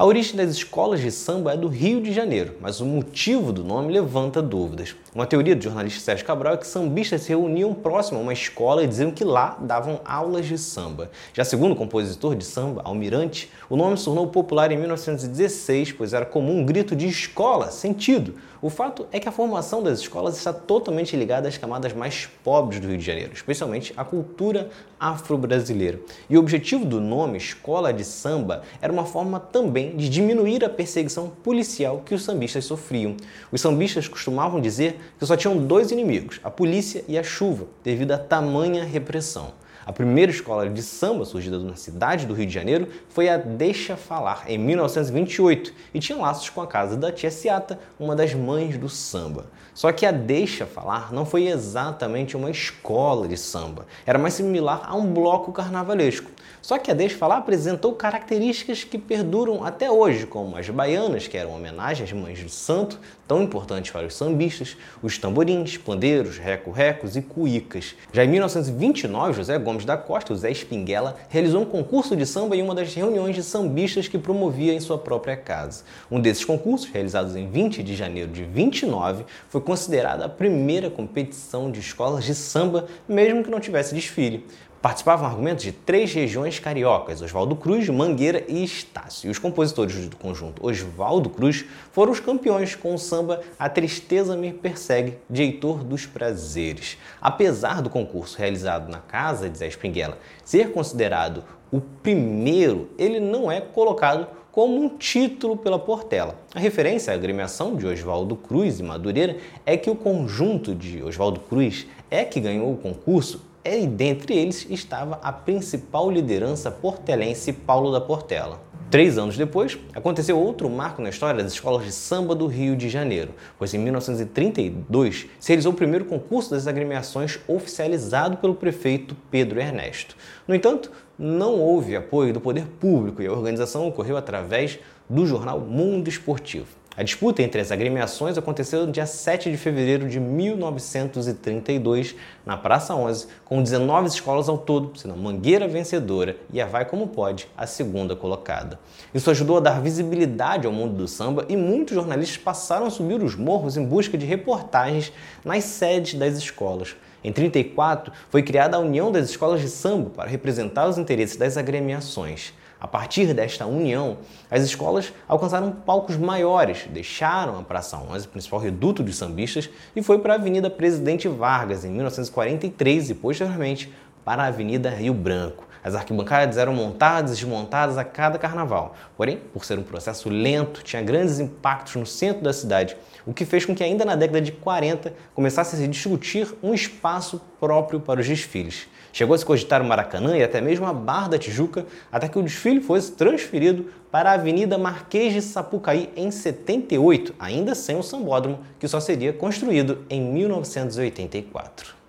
A origem das escolas de samba é do Rio de Janeiro, mas o motivo do nome levanta dúvidas. Uma teoria do jornalista Sérgio Cabral é que sambistas se reuniam próximo a uma escola e diziam que lá davam aulas de samba. Já segundo o compositor de samba, Almirante, o nome se tornou popular em 1916, pois era comum um grito de escola, sentido. O fato é que a formação das escolas está totalmente ligada às camadas mais pobres do Rio de Janeiro, especialmente à cultura afro-brasileira. E o objetivo do nome Escola de Samba era uma forma também de diminuir a perseguição policial que os sambistas sofriam. Os sambistas costumavam dizer que só tinham dois inimigos, a polícia e a chuva, devido a tamanha repressão. A primeira escola de samba surgida na cidade do Rio de Janeiro foi a Deixa Falar, em 1928, e tinha laços com a casa da tia Ciata, uma das mães do samba. Só que a Deixa Falar não foi exatamente uma escola de samba, era mais similar a um bloco carnavalesco. Só que a Deixa Falar apresentou características que perduram até hoje, como as baianas, que eram homenagem às mães do santo, tão importantes para os sambistas, os tamborins, pandeiros, reco-recos e cuícas. Já em 1929, José Gomes da Costa, o Zé Espinguela, realizou um concurso de samba em uma das reuniões de sambistas que promovia em sua própria casa. Um desses concursos, realizados em 20 de janeiro de 29, foi considerada a primeira competição de escolas de samba, mesmo que não tivesse desfile. Participavam argumentos de três regiões cariocas, Oswaldo Cruz, Mangueira e Estácio. E os compositores do conjunto Oswaldo Cruz foram os campeões com o samba A Tristeza Me Persegue, de Heitor dos Prazeres. Apesar do concurso realizado na casa de Zé Springuela ser considerado o primeiro, ele não é colocado como um título pela Portela. A referência à agremiação de Oswaldo Cruz e Madureira é que o conjunto de Oswaldo Cruz é que ganhou o concurso e dentre eles estava a principal liderança portelense Paulo da Portela. Três anos depois, aconteceu outro marco na história das escolas de samba do Rio de Janeiro, pois em 1932 se realizou o primeiro concurso das agremiações oficializado pelo prefeito Pedro Ernesto. No entanto, não houve apoio do poder público e a organização ocorreu através do jornal Mundo Esportivo. A disputa entre as agremiações aconteceu no dia 7 de fevereiro de 1932, na Praça 11, com 19 escolas ao todo, sendo a Mangueira vencedora e a Vai Como Pode a segunda colocada. Isso ajudou a dar visibilidade ao mundo do samba e muitos jornalistas passaram a subir os morros em busca de reportagens nas sedes das escolas. Em 34, foi criada a União das Escolas de Samba para representar os interesses das agremiações. A partir desta união, as escolas alcançaram palcos maiores, deixaram a Praça 11, principal reduto dos sambistas, e foi para a Avenida Presidente Vargas em 1943 e posteriormente para a Avenida Rio Branco. As arquibancadas eram montadas e desmontadas a cada carnaval. Porém, por ser um processo lento, tinha grandes impactos no centro da cidade, o que fez com que ainda na década de 40 começasse a se discutir um espaço próprio para os desfiles. Chegou a se cogitar o Maracanã e até mesmo a Barra da Tijuca, até que o desfile fosse transferido para a Avenida Marquês de Sapucaí em 78, ainda sem o sambódromo, que só seria construído em 1984.